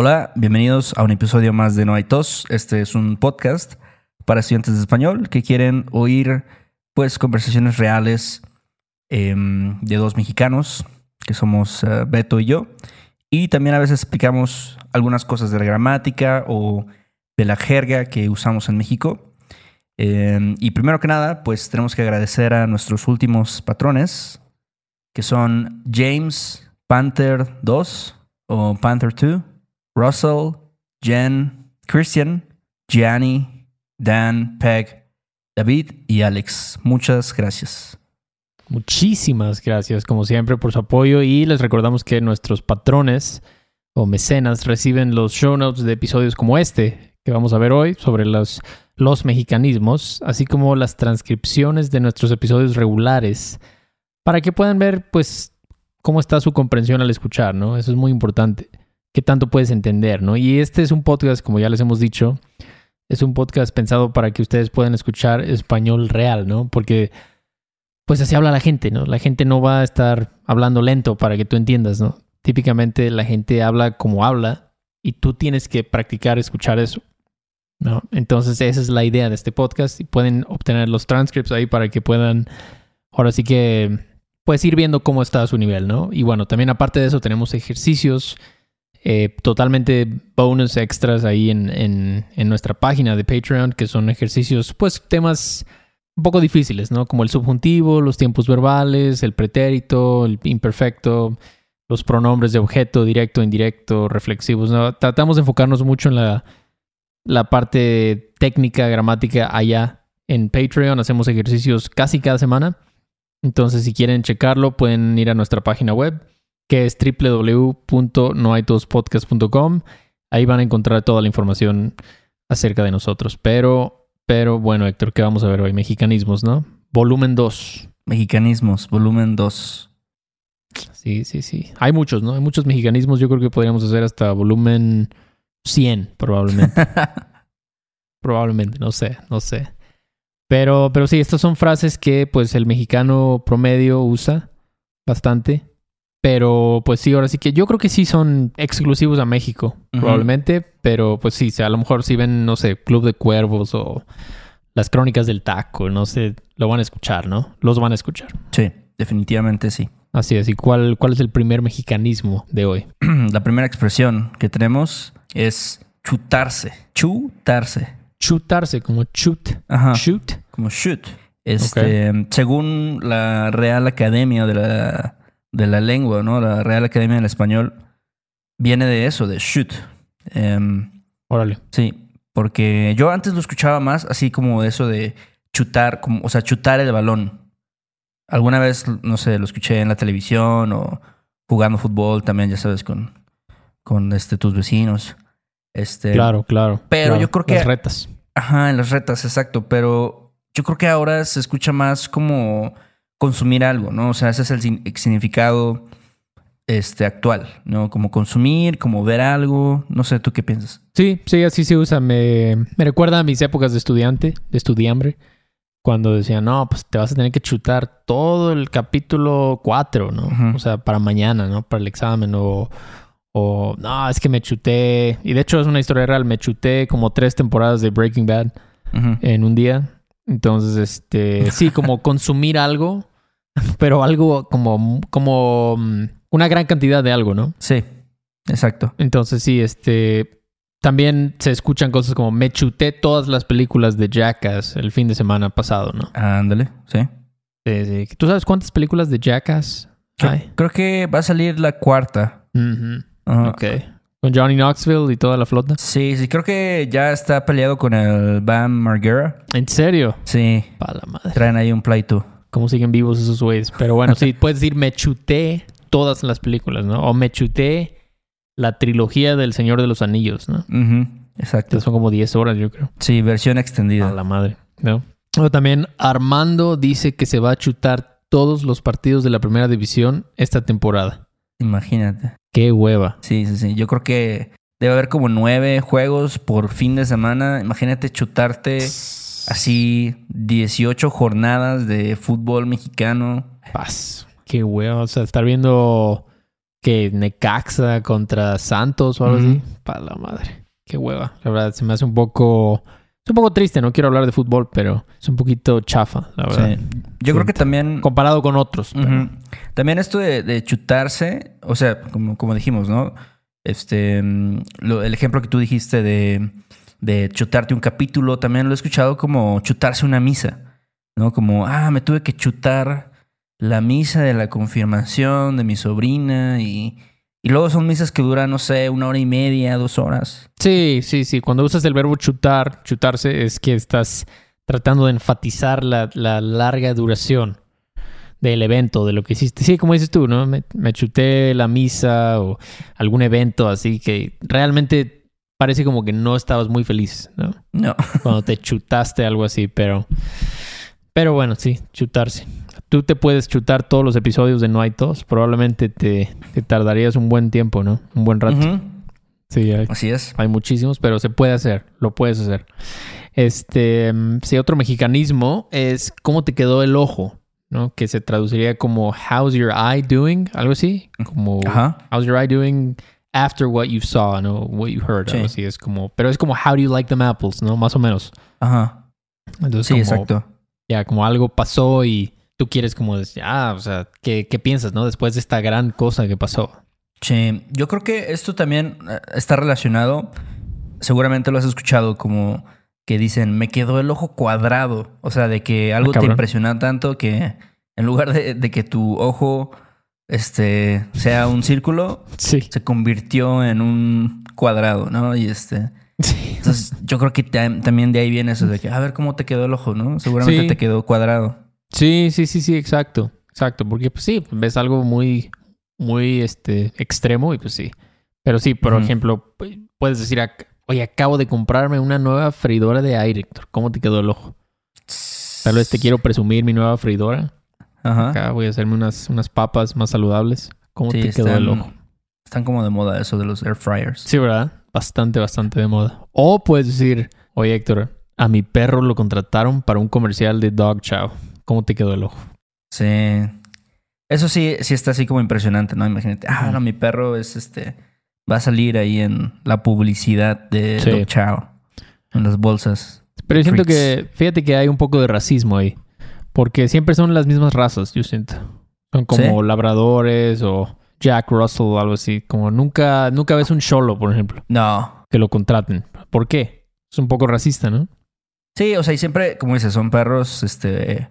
Hola, bienvenidos a un episodio más de No hay tos. Este es un podcast para estudiantes de español que quieren oír pues conversaciones reales em, de dos mexicanos, que somos eh, Beto y yo. Y también a veces explicamos algunas cosas de la gramática o de la jerga que usamos en México. Em, y primero que nada, pues tenemos que agradecer a nuestros últimos patrones, que son James Panther 2 o Panther 2, Russell, Jen, Christian, Gianni, Dan, Peg, David y Alex. Muchas gracias. Muchísimas gracias, como siempre, por su apoyo y les recordamos que nuestros patrones o mecenas reciben los show notes de episodios como este que vamos a ver hoy sobre los, los mexicanismos, así como las transcripciones de nuestros episodios regulares, para que puedan ver, pues, cómo está su comprensión al escuchar, ¿no? Eso es muy importante. ¿Qué tanto puedes entender, no? Y este es un podcast, como ya les hemos dicho, es un podcast pensado para que ustedes puedan escuchar español real, ¿no? Porque pues así habla la gente, ¿no? La gente no va a estar hablando lento para que tú entiendas, ¿no? Típicamente la gente habla como habla y tú tienes que practicar escuchar eso, ¿no? Entonces esa es la idea de este podcast y pueden obtener los transcripts ahí para que puedan, ahora sí que, pues ir viendo cómo está su nivel, ¿no? Y bueno, también aparte de eso tenemos ejercicios eh, totalmente bonus extras ahí en, en, nuestra página de Patreon, que son ejercicios, pues temas un poco difíciles, ¿no? Como el subjuntivo, los tiempos verbales, el pretérito, el imperfecto, los pronombres de objeto, directo, indirecto, reflexivos. ¿no? Tratamos de enfocarnos mucho en la, la parte técnica, gramática allá en Patreon. Hacemos ejercicios casi cada semana. Entonces, si quieren checarlo, pueden ir a nuestra página web que es www.noaitospodcast.com. Ahí van a encontrar toda la información acerca de nosotros. Pero, pero bueno, Héctor, ¿qué vamos a ver hoy? Mexicanismos, ¿no? Volumen 2. Mexicanismos, volumen 2. Sí, sí, sí. Hay muchos, ¿no? Hay muchos mexicanismos. Yo creo que podríamos hacer hasta volumen 100, probablemente. probablemente, no sé, no sé. Pero, pero sí, estas son frases que pues el mexicano promedio usa bastante. Pero pues sí, ahora sí que yo creo que sí son exclusivos a México, probablemente. Pero pues sí, a lo mejor si ven, no sé, Club de Cuervos o las Crónicas del Taco, no sé, lo van a escuchar, ¿no? Los van a escuchar. Sí, definitivamente sí. Así es. ¿Y cuál, cuál es el primer mexicanismo de hoy? La primera expresión que tenemos es chutarse. Chutarse. Chutarse, como chut. Ajá. Shoot. Como shoot. Este, Según la Real Academia de la de la lengua, ¿no? La Real Academia del Español viene de eso, de shoot. Em, Órale. Sí, porque yo antes lo escuchaba más así como eso de chutar, como, o sea, chutar el balón. Alguna vez, no sé, lo escuché en la televisión o jugando fútbol también, ya sabes, con, con este, tus vecinos. Este, claro, claro. Pero yo creo que... Las retas. Ajá, en las retas, exacto. Pero yo creo que ahora se escucha más como consumir algo, ¿no? O sea, ese es el significado este, actual, ¿no? Como consumir, como ver algo. No sé, ¿tú qué piensas? Sí, sí, así se usa. Me, me recuerda a mis épocas de estudiante, de estudiambre, cuando decían, no, pues te vas a tener que chutar todo el capítulo 4, ¿no? O sea, para mañana, ¿no? Para el examen o... O, no, es que me chuté. Y de hecho es una historia real. Me chuté como tres temporadas de Breaking Bad en un día. Entonces, este, sí, como consumir algo, pero algo como, como mm, una gran cantidad de algo, ¿no? Sí, exacto. Entonces, sí, este, también se escuchan cosas como me chuté todas las películas de Jackass el fin de semana pasado, ¿no? Ándale, sí. Sí, sí. ¿Tú sabes cuántas películas de Jackass hay? Creo que va a salir la cuarta. Ok. ¿Con Johnny Knoxville y toda la flota? Sí, sí, creo que ya está peleado con el Bam Margera. ¿En serio? Sí. Para la madre. Traen ahí un pleito. ¿Cómo siguen vivos esos güeyes? Pero bueno, sí, puedes decir me chuté todas las películas, ¿no? O me chuté la trilogía del Señor de los Anillos, ¿no? Exacto. son como 10 horas, yo creo. Sí, versión extendida. A la madre, ¿no? Pero también Armando dice que se va a chutar todos los partidos de la primera división esta temporada. Imagínate. Qué hueva. Sí, sí, sí. Yo creo que debe haber como nueve juegos por fin de semana. Imagínate chutarte así 18 jornadas de fútbol mexicano. Paz. Qué hueva. O sea, estar viendo que Necaxa contra Santos o algo así. Para la madre. Qué hueva. La verdad, se me hace un poco. Es un poco triste, no quiero hablar de fútbol, pero es un poquito chafa, la verdad. Sí. Yo creo que también. Comparado con otros. También esto de, de chutarse, o sea, como, como dijimos, ¿no? Este, mm, lo- el ejemplo que tú dijiste de, de chutarte un capítulo, también lo he escuchado como chutarse una misa, ¿no? Como, ah, me tuve que chutar la misa de la confirmación de mi sobrina y, y luego son misas que duran, no sé, una hora y media, dos horas. Sí, sí, sí. Cuando usas el verbo chutar, chutarse, es que estás tratando de enfatizar la, la larga duración del evento, de lo que hiciste. Sí, como dices tú, ¿no? Me, me chuté la misa o algún evento así que realmente parece como que no estabas muy feliz, ¿no? No. Cuando te chutaste algo así, pero... Pero bueno, sí, chutarse. Tú te puedes chutar todos los episodios de No hay tos. Probablemente te, te tardarías un buen tiempo, ¿no? Un buen rato. Sí, hay, Así es. hay muchísimos, pero se puede hacer, lo puedes hacer. Este, mm, sí, otro mexicanismo es cómo te quedó el ojo, ¿no? Que se traduciría como how's your eye doing, algo así, como Ajá. how's your eye doing after what you saw, ¿no? What you heard, Sí. algo así, es como, pero es como how do you like them apples, ¿no? Más o menos. Ajá. Entonces, Sí, como, exacto. ya, como algo pasó y tú quieres como decir, ah, o sea, ¿qué, qué piensas, no? Después de esta gran cosa que pasó. Sí, yo creo que esto también eh, está relacionado. Seguramente lo has escuchado como que dicen, me quedó el ojo cuadrado. O sea, de que algo te cabrón. impresiona tanto que en lugar de, de que tu ojo este, sea un círculo, Sí. se convirtió en un cuadrado, ¿no? Y este... Sí. Entonces, yo creo que tam- también de ahí viene eso de que, a ver cómo te quedó el ojo, ¿no? Seguramente Sí. te quedó cuadrado. Sí, sí, sí, sí, exacto. Exacto, porque pues sí, ves algo muy, muy este, extremo y pues sí. Pero sí, por ejemplo, pu- puedes decir, oye, acabo de comprarme una nueva freidora de aire, Héctor. ¿Cómo te quedó el ojo? Tal vez te quiero presumir mi nueva freidora. Ajá. Acá voy a hacerme unas, unas papas más saludables. ¿Cómo Sí, te quedó el ojo? Están como de moda eso de los air fryers. Sí, ¿verdad? Bastante, bastante de moda. O puedes decir, oye, Héctor, a mi perro lo contrataron para un comercial de Dog Chow. ¿Cómo te quedó el ojo? Sí. Eso sí, sí está así como impresionante, ¿no? Imagínate, ah, no, mi perro es este. Va a salir ahí en la publicidad de Sí. Chow. En las bolsas. Pero yo siento que, fíjate que hay un poco de racismo ahí. Porque siempre son las mismas razas, yo siento. Son como ¿Sí? labradores o Jack Russell o algo así. Como nunca, nunca ves un cholo, por ejemplo, No. que lo contraten. ¿Por qué? Es un poco racista, ¿no? Sí, o sea, y siempre, como dices, son perros este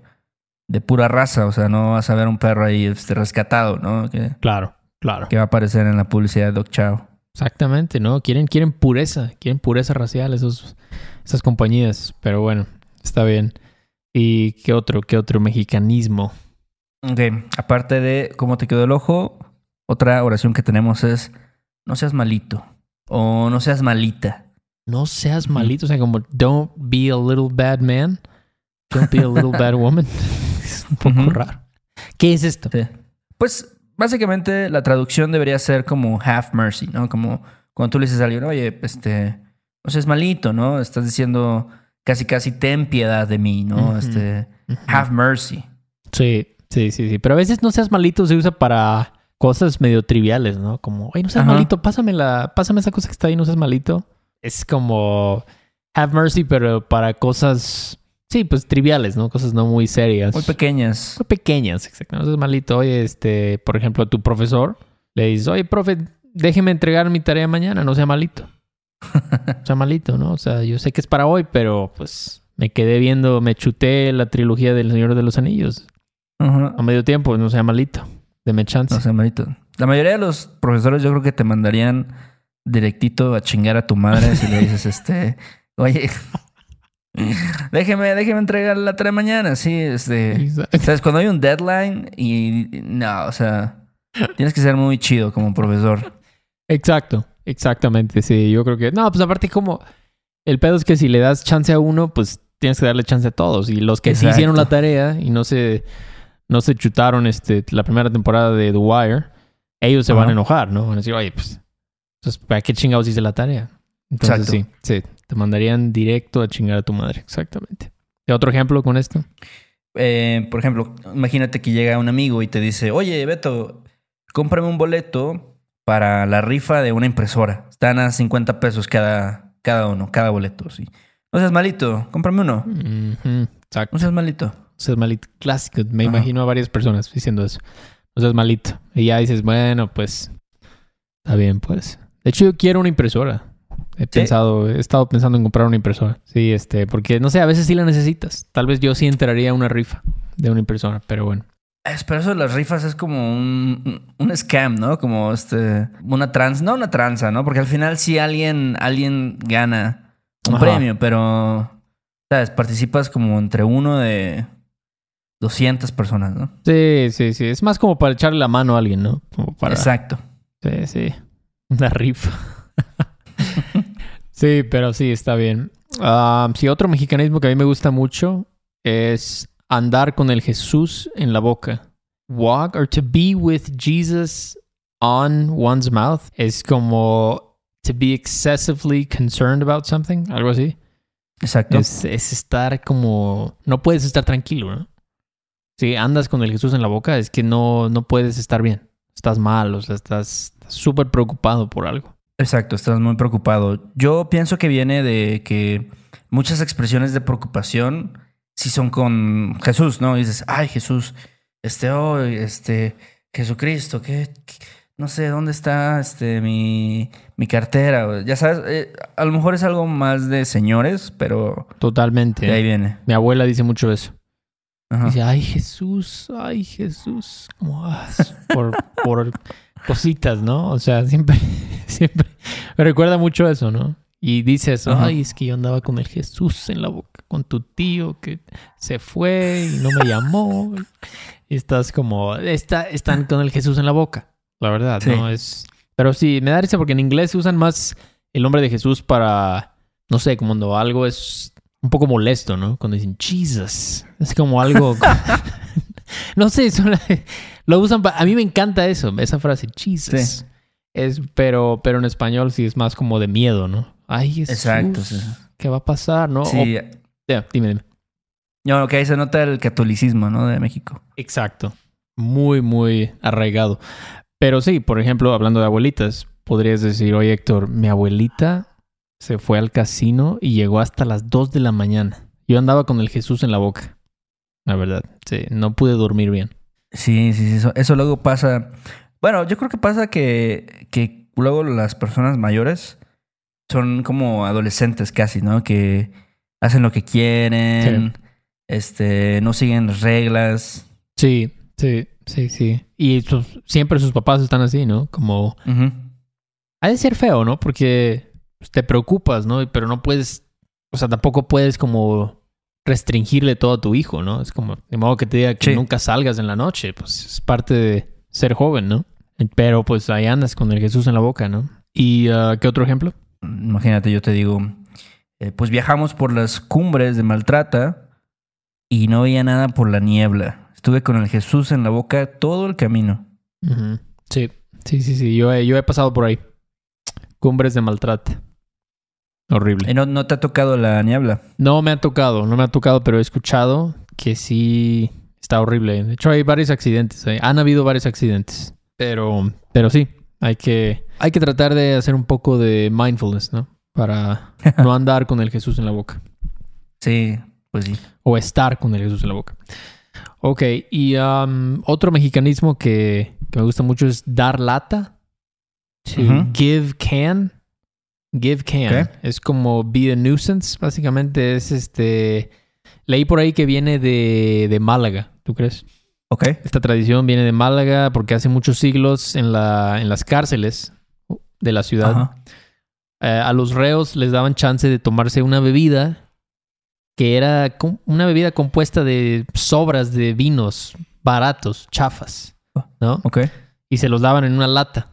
de pura raza. O sea, no vas a ver un perro ahí este, rescatado, ¿no? Que, Claro, claro. que va a aparecer en la publicidad de Dog Chow. Exactamente, ¿no? Quieren, quieren pureza, quieren pureza racial esos, esas compañías. Pero bueno, está bien. ¿Y qué otro, qué otro mexicanismo? Ok, aparte de cómo te quedó el ojo, otra oración que tenemos es no seas malito o no seas malita. No seas malito, o sea, como don't be a little bad man, don't be a little bad woman. Es un poco raro. ¿Qué es esto? Sí. Pues básicamente la traducción debería ser como have mercy, ¿no? Como cuando tú le dices a alguien, oye, este, no seas malito, ¿no? Estás diciendo casi casi ten piedad de mí, ¿no? Este, have mercy. Sí, sí, sí, sí. Pero a veces no seas malito se usa para cosas medio triviales, ¿no? Como, ay, no seas Ajá. malito, pásame la, pásame esa cosa que está ahí, no seas malito. Es como have mercy, pero para cosas, sí, pues triviales, ¿no? Cosas no muy serias. Muy pequeñas. Muy pequeñas, exacto. No seas malito. Oye, este, por ejemplo, tu profesor le dices, oye, profe, déjeme entregar mi tarea mañana, no sea malito. No sea malito, ¿no? O sea, yo sé que es para hoy, pero pues me quedé viendo, me chuté la trilogía del Señor de los Anillos a medio tiempo, no sea malito. Deme chance. No seas malito. La mayoría de los profesores yo creo que te mandarían directito a chingar a tu madre si le dices, este, oye, déjeme, déjeme entregar la tarea mañana. Sí, este... Exacto. ¿Sabes? Cuando hay un deadline y no, o sea, tienes que ser muy chido como profesor. Exacto, exactamente, sí. Yo creo que. No, pues aparte, como. El pedo es que si le das chance a uno, pues tienes que darle chance a todos. Y los que sí hicieron la tarea y no se, no se chutaron este, la primera temporada de The Wire, ellos se van a enojar, ¿no? Van a decir, oye, pues, entonces, ¿para qué chingados hice la tarea? Entonces, Exacto. sí, sí. Te mandarían directo a chingar a tu madre, exactamente. ¿Y otro ejemplo con esto? Eh, por ejemplo, imagínate que llega un amigo y te dice, oye, Beto, cómprame un boleto para la rifa de una impresora. Están a 50 pesos cada, cada uno, cada boleto, sí. No seas malito, cómprame uno. Ujú, Exacto. No seas malito. No seas malito. Clásico. Me Ajá. imagino a varias personas diciendo eso. No seas malito. Y ya dices, bueno, pues. Está bien, pues. De hecho, yo quiero una impresora. He pensado, he estado pensando en comprar una impresora. Sí, este, porque no sé, a veces sí la necesitas. Tal vez yo sí entraría a una rifa de una impresora, pero bueno. Es, pero eso de las rifas es como un, un- un scam, ¿no? Como este, una trans, no una tranza, ¿no? Porque al final sí alguien, alguien gana un Ajá. premio, pero, ¿sabes? Participas como entre uno de 200 personas, ¿no? Sí, sí, sí. Es más como para echarle la mano a alguien, ¿no? Como para. Exacto. Sí, sí. Una rifa. sí, pero sí, está bien. Ah, sí, otro mexicanismo que a mí me gusta mucho es andar con el Jesús en la boca. Walk or to be with Jesus on one's mouth es como to be excessively concerned about something, algo así. Exacto. Es, es estar como... No puedes estar tranquilo, ¿no? Si andas con el Jesús en la boca, es que no, no puedes estar bien. Estás mal, o sea, estás estás súper preocupado por algo. Exacto, estás muy preocupado. Yo pienso que viene de que muchas expresiones de preocupación sí son con Jesús, ¿no? Y dices, ay, Jesús, este hoy, este, Jesucristo, ¿qué, qué- no sé, ¿dónde está este mi, mi cartera? Ya sabes, eh, a lo mejor es algo más de señores, pero Totalmente. de ahí viene. Mi abuela dice mucho eso. Ajá. Dice, ay Jesús, ay Jesús. Como, ah, por, por cositas, ¿no? O sea, siempre, siempre me recuerda mucho eso, ¿no? Y dice eso, Ajá. ay, es que yo andaba con el Jesús en la boca, con tu tío que se fue y no me llamó. Y estás como, está, están con el Jesús en la boca, la verdad, Sí. ¿no? Es, pero sí, me da risa porque en inglés usan más el nombre de Jesús para, no sé, como cuando algo es un poco molesto, ¿no? Cuando dicen Jesus. Es como algo. no sé, lo usan. pa- A mí me encanta eso, esa frase, Jesus. Sí. Es, pero, pero en español sí es más como de miedo, ¿no? Ay, Jesús. Exacto, sí. ¿Qué va a pasar, no? Sí, O- dime, dime. no, que ahí se nota el catolicismo, ¿no? De México. Exacto. Muy, muy arraigado. Pero sí, por ejemplo, hablando de abuelitas, podrías decir, oye Héctor, mi abuelita se fue al casino y llegó hasta las 2 de la mañana. Yo andaba con el Jesús en la boca. La verdad, sí, no pude dormir bien. Sí, sí, sí. Eso, eso luego pasa. Bueno, yo creo que pasa que, que luego las personas mayores son como adolescentes casi, ¿no? Que hacen lo que quieren, este, no siguen las reglas. Sí, sí, sí, sí. Y sus- siempre sus papás están así, ¿no? Como... Ha de ser feo, ¿no? Porque pues, te preocupas, ¿no? Pero no puedes... O sea, tampoco puedes como restringirle todo a tu hijo, ¿no? Es como, de modo que te diga que Sí. nunca salgas en la noche, pues es parte de ser joven, ¿no? Pero pues ahí andas con el Jesús en la boca, ¿no? ¿Y ah, qué otro ejemplo? Imagínate, yo te digo, eh, pues viajamos por las cumbres de Maltrata y no veía nada por la niebla. Estuve con el Jesús en la boca todo el camino. Sí, sí, sí, sí. Yo he, yo he pasado por ahí. Cumbres de maltrato. Horrible. ¿Y no, no te ha tocado la niebla? No me ha tocado, no me ha tocado, pero he escuchado que sí está horrible. De hecho, hay varios accidentes. eh. Han habido varios accidentes. Pero, pero sí, hay que, hay que tratar de hacer un poco de mindfulness, ¿no? Para no andar con el Jesús en la boca. Sí, pues sí. O estar con el Jesús en la boca. Ok, y um, otro mexicanismo que, que me gusta mucho es dar lata. To give can. Give can. Es como be a nuisance, básicamente. Es este. Leí por ahí que viene de, de Málaga, ¿tú crees? Ok. Esta tradición viene de Málaga porque hace muchos siglos en, la, en las cárceles de la ciudad Ajá. eh, a los reos les daban chance de tomarse una bebida que era una bebida compuesta de sobras de vinos baratos, chafas, ¿no? Ok. Y se los daban en una lata.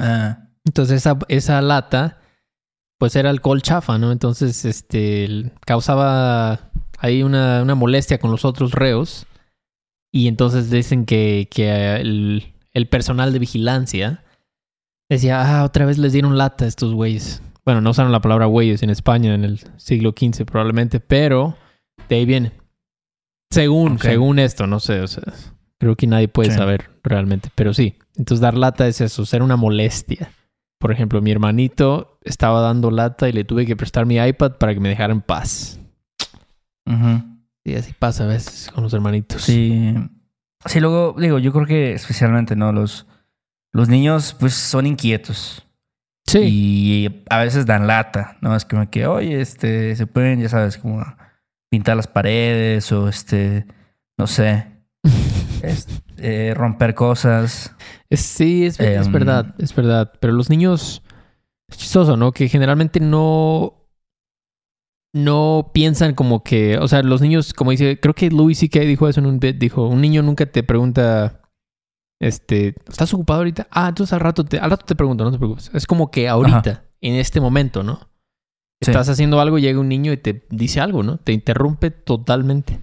Ah, Entonces esa, esa lata, pues era alcohol chafa, ¿no? Entonces, este, causaba ahí una, una molestia con los otros reos. Y entonces dicen que, que el, el personal de vigilancia decía, ah, otra vez les dieron lata a estos güeyes. Bueno, no usaron la palabra güeyes en España en el siglo XV probablemente, pero de ahí viene. Según, según esto, no sé, o sea, creo que nadie puede Sí. saber realmente, pero sí, Entonces dar lata es eso, ser una molestia. Por ejemplo, mi hermanito estaba dando lata y le tuve que prestar mi iPad para que me dejara en paz. Ujú. Y así pasa a veces con los hermanitos. Sí. Sí, luego, digo, yo creo que especialmente, ¿no? Los, los niños, pues, son inquietos. Sí. Y a veces dan lata, ¿no? Es como que, oye, este, se pueden, ya sabes, como pintar las paredes o este, no sé, eh, romper cosas. Es- sí, es, es Em, verdad, es verdad. Pero los niños, es chistoso, ¿no? Que generalmente no, no piensan como que, o sea, los niños, como dice, creo que Louis C.K. dijo eso en un bit, dijo, un niño nunca te pregunta, este, ¿estás ocupado ahorita? Ah, entonces al rato te, al rato te pregunto, no te preocupes. Es como que ahorita, en este momento, ¿no? Sí. Estás haciendo algo, llega un niño y te dice algo, ¿no? Te interrumpe totalmente.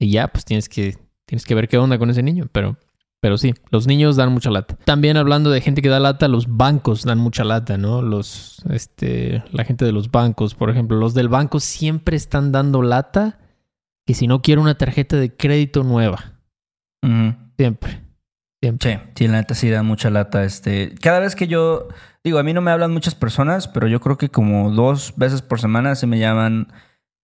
Y ya, pues tienes que, tienes que ver qué onda con ese niño, pero... Pero sí, los niños dan mucha lata. También hablando de gente que da lata, los bancos dan mucha lata, ¿no? Los, este, la gente de los bancos, por ejemplo, los del banco siempre están dando lata que si no quiero una tarjeta de crédito nueva. Siempre. Siempre. Sí, sí, la neta sí da mucha lata. Este, cada vez que yo, digo, a mí no me hablan muchas personas, pero yo creo que como dos veces por semana se me llaman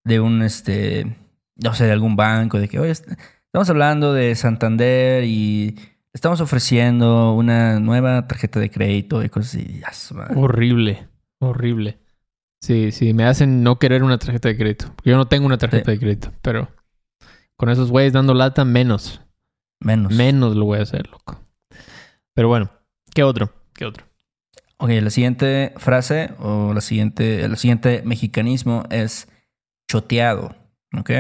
de un, este, no sé, de algún banco, de que, oye, est- estamos hablando de Santander y estamos ofreciendo una nueva tarjeta de crédito y cosas así. Madre. Horrible. Horrible. Sí, sí, me hacen no querer una tarjeta de crédito. Yo no tengo una tarjeta Sí. de crédito, pero con esos güeyes dando lata, menos. Menos. Menos lo voy a hacer, loco. Pero bueno, ¿qué otro? ¿Qué otro? Ok, la siguiente frase o la siguiente, el siguiente mexicanismo es choteado, ¿ok?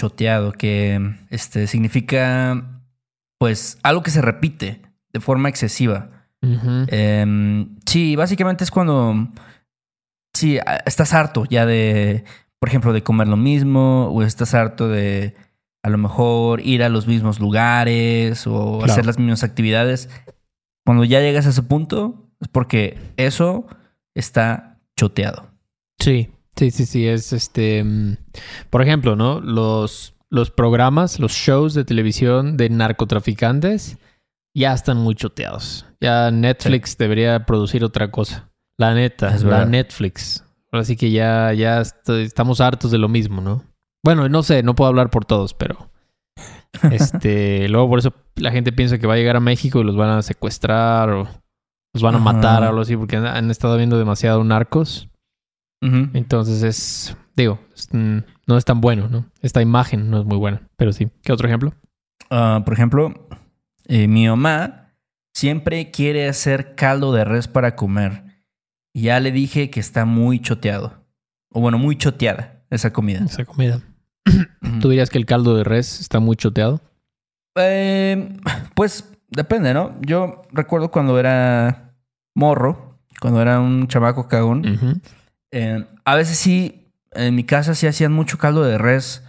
Choteado, que este, significa pues algo que se repite de forma excesiva. Em, sí, básicamente es cuando sí, estás harto ya de, por ejemplo, de comer lo mismo o estás harto de a lo mejor ir a los mismos lugares o Claro. hacer las mismas actividades. Cuando ya llegas a ese punto es porque eso está choteado. Sí, sí, sí, sí. Es este. mm, Por ejemplo, ¿no? Los, los programas, los shows de televisión de narcotraficantes ya están muy choteados. Ya Netflix debería producir otra cosa. La neta, Es la verdad. Netflix. Así que ya, ya est- estamos hartos de lo mismo, ¿no? Bueno, no sé, no puedo hablar por todos, pero. Este, luego por eso la gente piensa que va a llegar a México y los van a secuestrar o los van a matar o algo así, porque han, han estado viendo demasiado narcos. Entonces es, digo, es, mm, no es tan bueno, ¿no? Esta imagen no es muy buena, pero sí. ¿Qué otro ejemplo? Ah, por ejemplo, eh, mi mamá siempre quiere hacer caldo de res para comer. Y ya le dije que está muy choteado. O bueno, muy choteada esa comida. Esa comida. ¿Tú dirías que el caldo de res está muy choteado? Eh, pues depende, ¿no? Yo recuerdo cuando era morro, cuando era un chamaco cagón. Ujú. Eh, a veces sí, en mi casa sí hacían mucho caldo de res.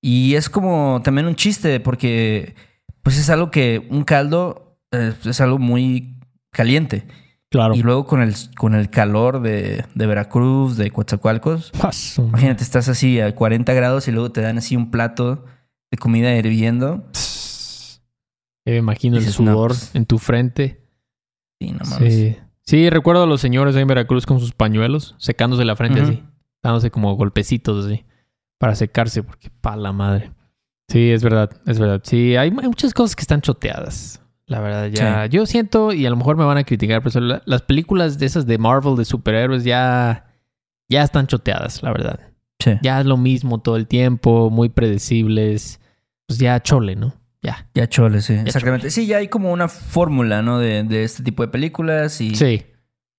Y es como también un chiste, porque pues es algo que un caldo eh, es algo muy caliente. Claro. Y luego con el, con el calor de, de Veracruz, de Coatzacoalcos, Paso. imagínate, estás así a 40 grados y luego te dan así un plato de comida hirviendo. Pss. Ya me imagino el no, sudor pues, en tu frente. Sí, no mames. Sí. Sí, recuerdo a los señores ahí en Veracruz con sus pañuelos, secándose la frente así, dándose como golpecitos así, para secarse, porque pa' la madre. Sí, es verdad, es verdad. Sí, hay, muchas cosas que están choteadas. La verdad, ya. Yo siento, y a lo mejor me van a criticar, pero la- las películas de esas de Marvel de superhéroes ya, ya están choteadas, la verdad. Sí. Ya es lo mismo todo el tiempo, muy predecibles. Pues ya chole, ¿no? Ya. Ya chole, sí. Exactamente. Sí, ya hay como una fórmula, ¿no? De, de este tipo de películas. Y, Sí.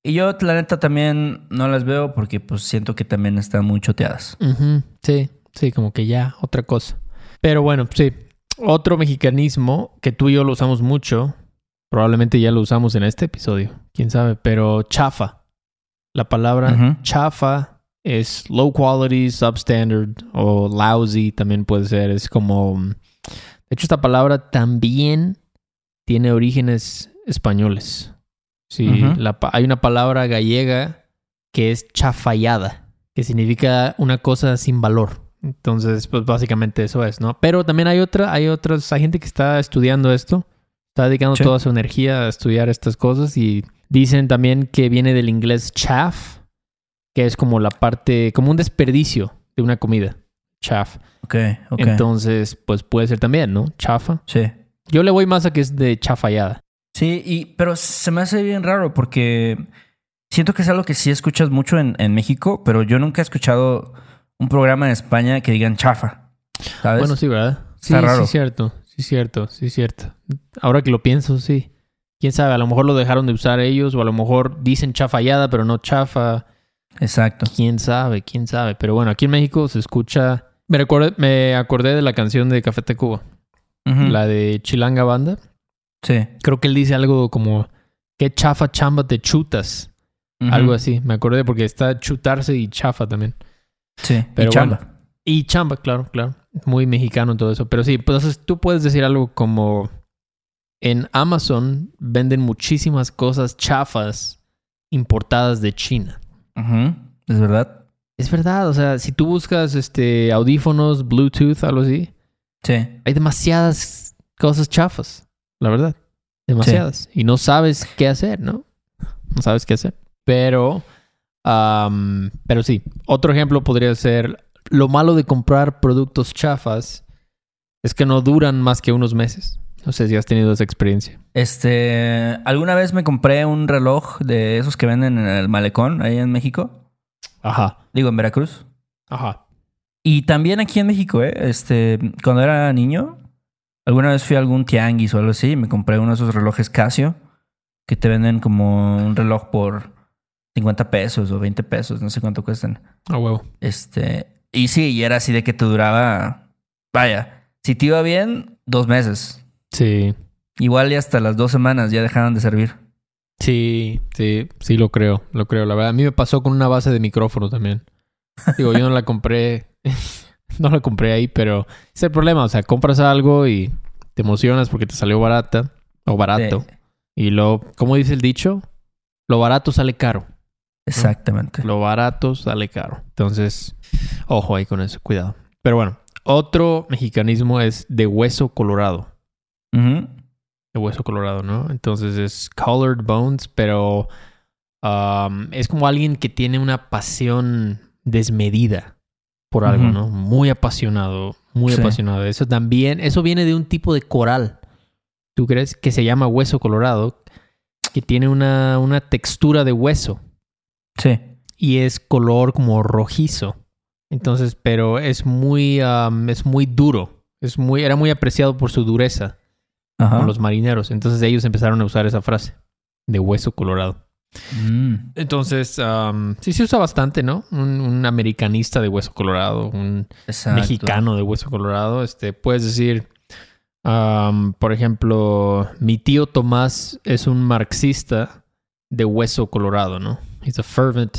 y yo, la neta, también no las veo porque pues siento que también están muy choteadas. Sí, sí, como que ya, otra cosa. Pero bueno, sí. Otro mexicanismo que tú y yo lo usamos mucho, probablemente ya lo usamos en este episodio, quién sabe, pero chafa. La palabra chafa es low quality, substandard o lousy también puede ser. Es como... De hecho, esta palabra también tiene orígenes españoles. Sí, la hay una palabra gallega que es chafallada, que significa una cosa sin valor. Entonces, pues básicamente eso es, ¿no? Pero también hay otra, hay otras, hay gente que está estudiando esto, Está dedicando Sí. toda su energía a estudiar estas cosas y dicen también que viene del inglés chaff, que es como la parte, como un desperdicio de una comida. Chaff. Ok, ok. Entonces, pues puede ser también, ¿no? Chafa. sí. Yo le voy más a que es de chafallada. Sí, y, pero se me hace bien raro porque siento que es algo que sí escuchas mucho en, en México, pero yo nunca he escuchado un programa en España que digan chafa. ¿Sabes? Bueno, sí, ¿verdad? Sí, Está raro. sí, cierto. Sí, cierto. Sí, cierto. Ahora que lo pienso, sí. Quién sabe, a lo mejor lo dejaron de usar ellos o a lo mejor dicen chafallada, pero no chafa. Exacto. Quién sabe, quién sabe. Pero bueno, aquí en México se escucha. Me, recordé, me acordé de la canción de Café Tacuba, Ujú. la de Chilanga Banda. Sí. Creo que él dice algo como: ¿Qué chafa chamba te chutas? Algo así. Me acordé porque está chutarse y chafa también. Sí. Pero y chamba. Y chamba, claro, claro. Muy mexicano todo eso. Pero sí, pues tú puedes decir algo como en Amazon venden muchísimas cosas chafas importadas de China. Es verdad. Es verdad, o sea, si tú buscas este audífonos, Bluetooth, algo así, Sí. hay demasiadas cosas chafas, la verdad. Demasiadas. Y no sabes qué hacer, ¿no? No sabes qué hacer. Pero, am, pero sí, otro ejemplo podría ser lo malo de comprar productos chafas es que no duran más que unos meses. No sé si has tenido esa experiencia. Este, alguna vez me compré un reloj de esos que venden en el malecón ahí en México. Ajá, Digo, en Veracruz. ajá. Y también aquí en México, ¿eh? Este, cuando era niño, alguna vez fui a algún tianguis o algo así y me compré uno de esos relojes Casio que te venden como un reloj por 50 pesos o 20 pesos, no sé cuánto cuestan. A huevo. Este, y sí, y era así de que te duraba, vaya, si te iba bien, dos meses. Sí, Igual y hasta las dos semanas ya dejaron de servir. Sí, sí, sí lo creo, lo creo. La verdad, a mí me pasó con una base de micrófono también. Digo, yo no la compré, no la compré ahí, pero es el problema. O sea, compras algo y te emocionas porque te salió barata o barato. Sí, Y lo, ¿cómo dice el dicho? Lo barato sale caro. exactamente. Lo barato sale caro. Entonces, ojo ahí con eso, cuidado. Pero bueno, otro mexicanismo es de hueso colorado. Ujú. De hueso colorado, ¿no? Entonces es colored bones, pero um, es como alguien que tiene una pasión desmedida por algo. ¿no? Muy apasionado, muy Sí. apasionado. Eso también, eso viene de un tipo de coral. ¿Tú crees? Que se llama hueso colorado, que tiene una, una textura de hueso. Sí. y es color como rojizo. Entonces, pero es muy, am, es muy duro. Es muy, era muy apreciado por su dureza Ajá. por los marineros. Entonces ellos empezaron a usar esa frase de hueso colorado. Mm. Entonces, am, sí se usa bastante, ¿no? Un, un americanista de hueso colorado, un Exacto. mexicano de hueso colorado. Este, puedes decir, am, por ejemplo, mi tío Tomás es un marxista de hueso colorado, ¿no? He's a fervent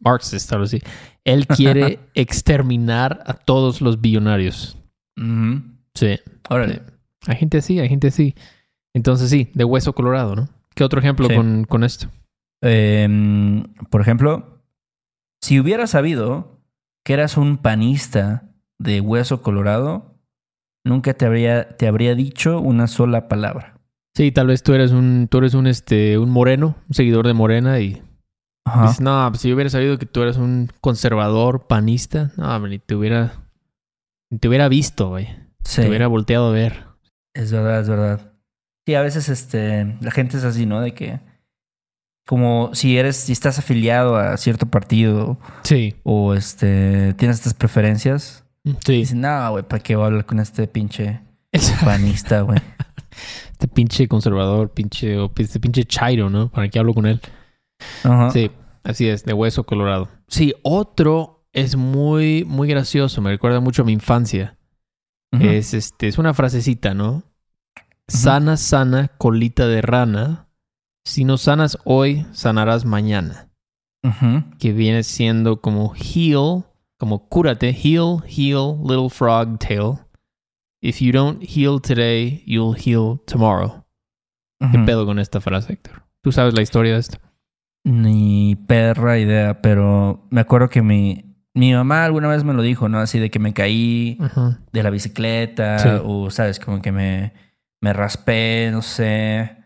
Marxist, algo así. Él quiere exterminar a todos los billonarios. Sí. Órale. Hay gente así, hay gente así. Entonces sí, de hueso colorado, ¿no? ¿Qué otro ejemplo Sí. con, con esto? Em, por ejemplo, si hubiera sabido que eras un panista de hueso colorado, nunca te habría, te habría dicho una sola palabra. Sí, tal vez tú eres un, tú eres un, este, un moreno, un seguidor de Morena y Ajá. dices, no, pues si yo hubiera sabido que tú eres un conservador, panista, no, ni te hubiera, ni te hubiera visto, güey. Sí, Te hubiera volteado a ver. Es verdad, es verdad. Sí, a veces este, la gente es así, ¿no? De que como si eres, si estás afiliado a cierto partido Sí, o este, tienes estas preferencias, sí. dicen, no, güey, ¿para qué voy a hablar con este pinche panista, güey? Este pinche conservador, pinche, o este pinche chairo, ¿no? ¿Para qué hablo con él? Ajá. Sí, así es, de hueso colorado. Sí, otro es muy, muy gracioso, me recuerda mucho a mi infancia. Es este, es una frasecita, ¿no? Sana, sana, colita de rana. Si no sanas hoy, sanarás mañana. Que viene siendo como heal, como cúrate, heal, heal, little frog tail. If you don't heal today, you'll heal tomorrow. ¿Qué pedo con esta frase, Héctor? ¿Tú sabes la historia de esto? Ni perra idea, pero me acuerdo que mi, mi mamá alguna vez me lo dijo, ¿no? Así de que me caí Ajá. de la bicicleta Sí. o, ¿sabes? Como que me, me raspé, no sé,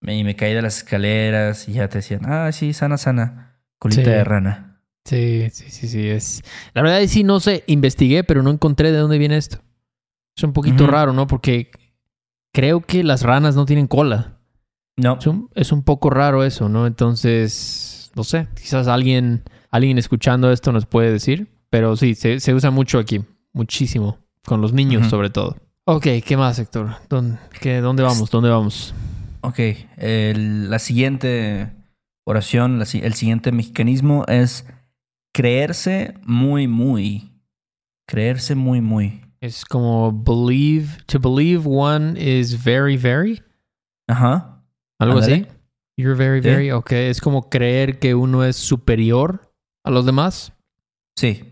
me, y me caí de las escaleras y ya te decían, ah, sí, sana, sana, colita Sí. de rana. Sí, sí, sí, sí. Es... La verdad es que sí, no sé, investigué, pero no encontré de dónde viene esto. Es un poquito raro, ¿no? Porque creo que las ranas no tienen cola. No, Es un, es un poco raro eso, ¿no? Entonces, no sé, quizás alguien, alguien escuchando esto nos puede decir, pero sí, se, se usa mucho aquí, muchísimo, con los niños sobre todo. Ok, ¿qué más, Héctor? ¿Dónde, qué- ¿Dónde vamos? ¿Dónde vamos? ok. El- la siguiente oración, la el siguiente mexicanismo es creerse muy, muy. Creerse muy, muy. Es como believe, to believe one is very, very, Ajá. algo así. You're very, Sí. very, ok. Es como creer que uno es superior a los demás. Sí.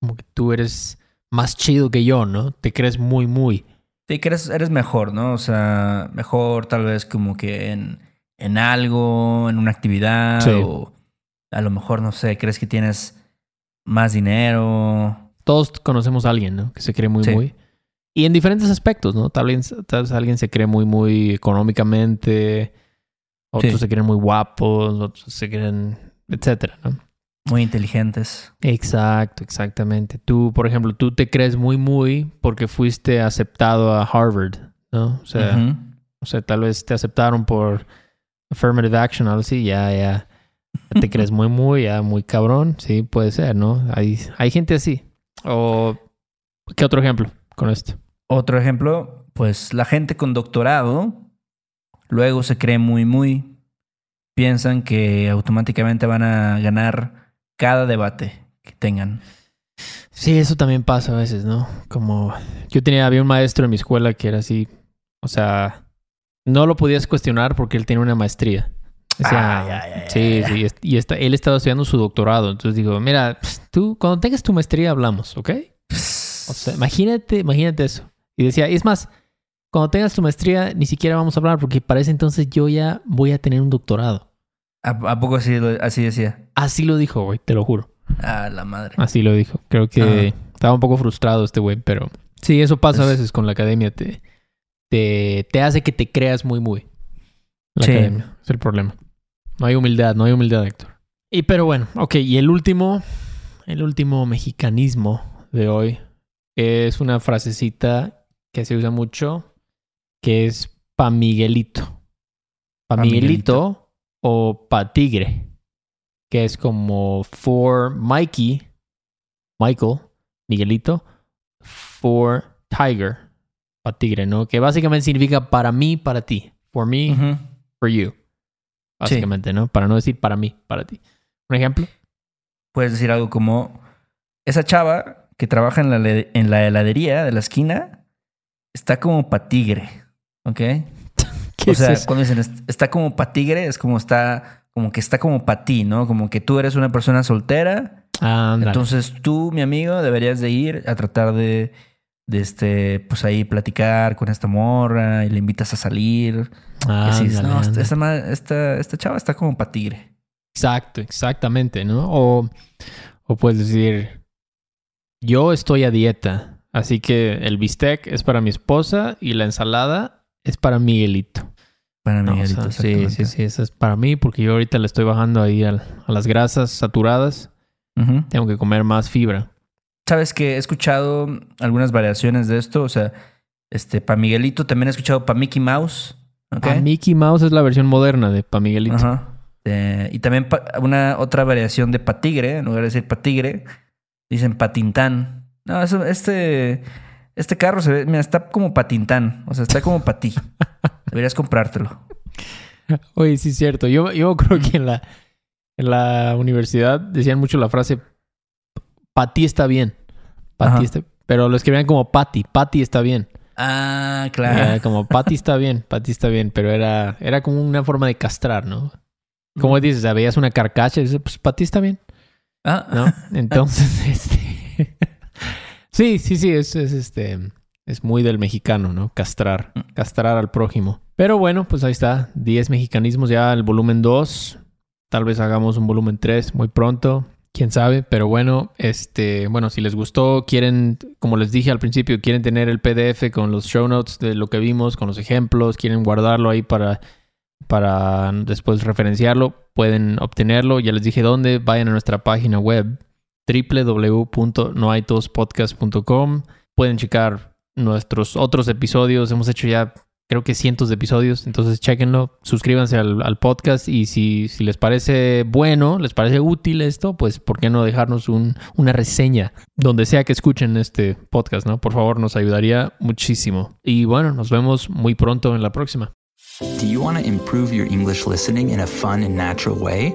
Como que tú eres más chido que yo, ¿no? Te crees muy, muy. Sí, que eres, eres mejor, ¿no? O sea, mejor tal vez como que en, en algo, en una actividad, Sí. o a lo mejor, no sé, crees que tienes más dinero. todos conocemos a alguien, ¿no? Que se cree muy, Sí. muy. Y en diferentes aspectos, ¿no? Tal vez, tal vez alguien se cree muy, muy económicamente, otros Sí. se creen muy guapos, otros se creen, etcétera, ¿no? Muy inteligentes. Exacto, exactamente. Tú, por ejemplo, tú te crees muy, muy porque fuiste aceptado a Harvard, ¿no? O sea, o sea tal vez te aceptaron por affirmative action, algo así, ya, ya. Ya Te crees muy, muy, ya muy cabrón. Sí, puede ser, ¿no? Hay, hay gente así. O, ¿qué otro ejemplo con esto? Otro ejemplo, pues la gente con doctorado luego se cree muy, muy. Piensan que automáticamente van a ganar cada debate que tengan. Sí, eso también pasa a veces, ¿no? Como yo tenía, había un maestro en mi escuela que era así, o sea, no lo podías cuestionar porque él tenía una maestría. Ay, ay, ay, sí, ay, sí, est- y está, él estaba estudiando su doctorado. Entonces digo, mira, pss, tú cuando tengas tu maestría hablamos, ¿ok? O sea, imagínate, imagínate eso. Y decía, es más, cuando tengas tu maestría ni siquiera vamos a hablar porque para ese entonces yo ya voy a tener un doctorado. ¿A, a poco así, así decía? Así lo dijo, güey, te lo juro. Ah, la madre. Así lo dijo. Creo que Ajá. estaba un poco frustrado este güey, pero sí, eso pasa a Es- veces con la academia. Te, te, te hace que te creas muy, muy. La Sí. academia, es el problema. No hay humildad, no hay humildad, Héctor. Y pero bueno, ok, y el último, el último mexicanismo de hoy es una frasecita que se usa mucho, que es pa Miguelito. Pa Pa Miguelito o pa Tigre, que es como for Mikey, Michael, Miguelito, for Tiger, pa Tigre, ¿no? Que básicamente significa para mí, para ti. For me, for you. Básicamente, ¿no? Para no decir para mí, para ti. Un ejemplo. Puedes decir algo como, esa chava que trabaja en la, en la heladería de la esquina está como pa' tigre, ¿ok? ¿Qué o sea, es cuando dicen "est- está como pa' tigre, es como está, como que está como pa' ti, ¿no? Como que tú eres una persona soltera, Ah, entonces tú, mi amigo, deberías de ir a tratar de, de este, pues ahí platicar con esta morra y le invitas a salir. y así dices, Ándale, no, esta, esta ma- esta- esta chava está como pa' tigre. Exacto, exactamente, ¿no? O, o puedes decir, yo estoy a dieta, así que el bistec es para mi esposa y la ensalada es para Miguelito. Para No, o Miguelito, sea, sí, sí, sí, eso es para mí porque yo ahorita le estoy bajando ahí al- a las grasas saturadas. Tengo que comer más fibra. Sabes que he escuchado algunas variaciones de esto. O sea, este, para Miguelito también he escuchado para Mickey Mouse. ¿ok? Pa Mickey Mouse es la versión moderna de pa Miguelito. Ajá. Eh, y también pa- una otra variación de pa tigre, en lugar de decir pa tigre, dicen patintán. No, eso, este, este carro se ve, mira, está como patintán. O sea, está como para ti. Deberías comprártelo. Oye, sí es cierto. Yo, yo creo que en la, en la universidad decían mucho la frase para ti está bien. Pa' Ajá. ti está- pero lo escribían como Patty. Patty está bien. Ah, Era claro. como Patty está bien, Patty está bien. Pero era, era como una forma de castrar, ¿no? Como dices, veías una carcacha y dices, pues Patty está bien, Ah, ¿no? Entonces, este. Sí, sí, sí, es, es este. Es muy del mexicano, ¿no? Castrar. Castrar al prójimo. Pero bueno, pues ahí está. 10 mexicanismos ya el volumen 2. Tal vez hagamos un volumen 3 muy pronto. quién sabe, pero bueno, este, bueno, si les gustó, quieren, como les dije al principio, quieren tener el PDF con los show notes de lo que vimos, con los ejemplos, quieren guardarlo ahí para, para después referenciarlo, pueden obtenerlo. Ya les dije dónde, vayan a nuestra página web www.noaitospodcast.com. Pueden checar nuestros otros episodios. Hemos hecho ya creo que cientos de episodios, entonces chequenlo, suscríbanse al, podcast y si, si, les parece bueno, les parece útil esto, pues ¿por qué no dejarnos un, una reseña donde sea que escuchen este podcast, ¿no? Por favor, nos ayudaría muchísimo. Y bueno, nos vemos muy pronto en la próxima. Do you want to improve your English in a fun and natural way?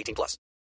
18 plus.